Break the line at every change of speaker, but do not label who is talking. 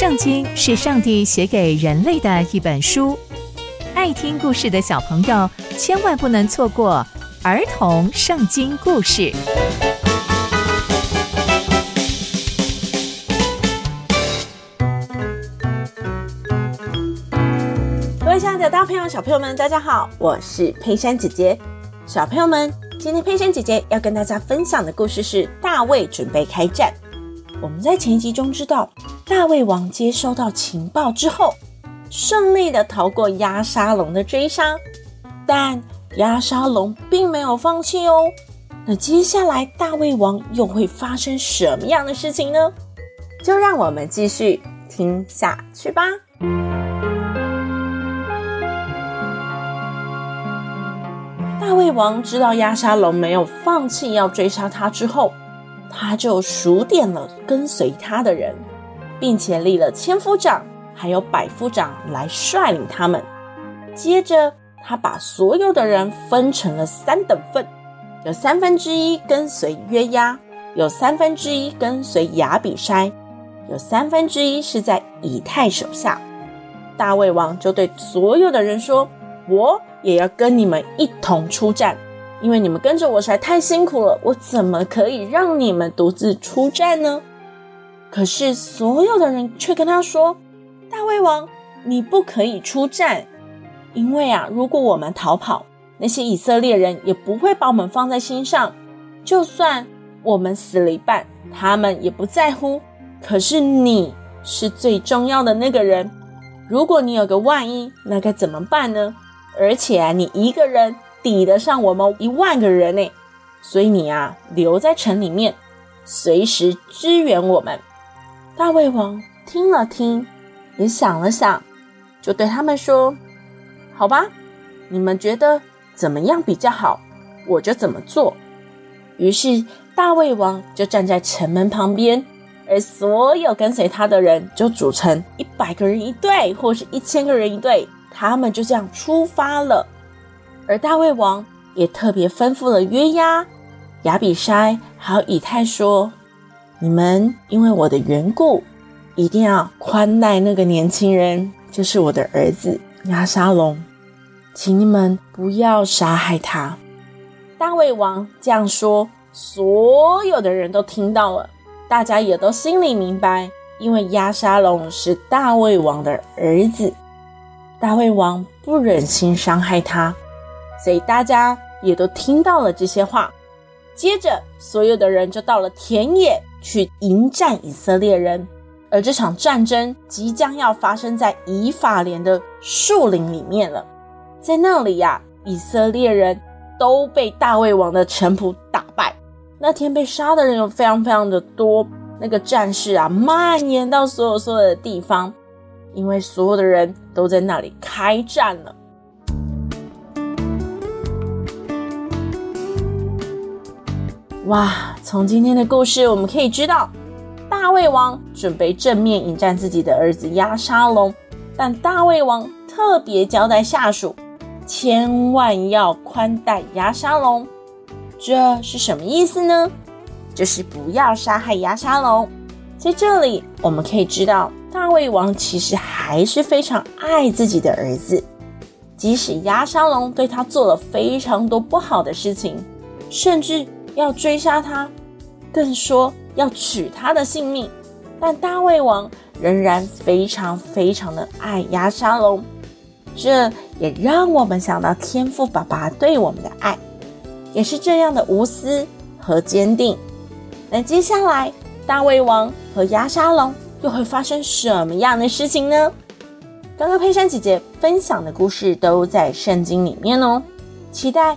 圣经是上帝写给人类的一本书，爱听故事的小朋友千万不能错过儿童圣经故事。
各位亲爱的大朋友、小朋友们，大家好，我是佩珊姐姐。小朋友们，今天佩珊姐姐要跟大家分享的故事是大卫准备开战。我们在前一集中知道。大胃王接收到情报之后，顺利的逃过押沙龙的追杀，但押沙龙并没有放弃哦。那接下来大胃王又会发生什么样的事情呢？就让我们继续听下去吧。大胃王知道押沙龙没有放弃要追杀他之后，他就数点了跟随他的人。并且立了千夫长，还有百夫长来率领他们。接着，他把所有的人分成了三等份，有三分之一跟随约押，有三分之一跟随亚比筛，有三分之一是在以太手下。大卫王就对所有的人说：“我也要跟你们一同出战，因为你们跟着我实在太辛苦了，我怎么可以让你们独自出战呢？”可是，所有的人却跟他说：“大卫王，你不可以出战，因为啊，如果我们逃跑，那些以色列人也不会把我们放在心上。就算我们死了一半，他们也不在乎。可是你是最重要的那个人，如果你有个万一，那该怎么办呢？而且啊，你一个人抵得上我们一万个人呢，所以你啊，留在城里面，随时支援我们。”大卫王听了听，也想了想，就对他们说：“好吧，你们觉得怎么样比较好，我就怎么做。”于是大卫王就站在城门旁边，而所有跟随他的人就组成一百个人一队，或是一千个人一队，他们就这样出发了。而大卫王也特别吩咐了约押、亚比筛还有以太说。你们因为我的缘故，一定要宽待那个年轻人，就是我的儿子押沙龙，请你们不要杀害他。大卫王这样说，所有的人都听到了，大家也都心里明白，因为押沙龙是大卫王的儿子，大卫王不忍心伤害他，所以大家也都听到了这些话。接着，所有的人就到了田野。去迎战以色列人，而这场战争即将要发生在以法莲的树林里面了。在那里呀、啊，以色列人都被大卫王的臣仆打败。那天被杀的人有非常非常的多，那个战事啊蔓延到所有所有的地方，因为所有的人都在那里开战了。哇！从今天的故事，我们可以知道，大卫王准备正面迎战自己的儿子压沙龙，但大卫王特别交代下属，千万要宽待压沙龙。这是什么意思呢？就是不要杀害压沙龙。在这里，我们可以知道，大卫王其实还是非常爱自己的儿子，即使压沙龙对他做了非常多不好的事情，甚至。要追杀他，更说要取他的性命，但大卫王仍然非常非常的爱押沙龙，这也让我们想到天父爸爸对我们的爱，也是这样的无私和坚定。那接下来大卫王和押沙龙又会发生什么样的事情呢？刚刚佩珊姐姐分享的故事都在圣经里面哦，期待。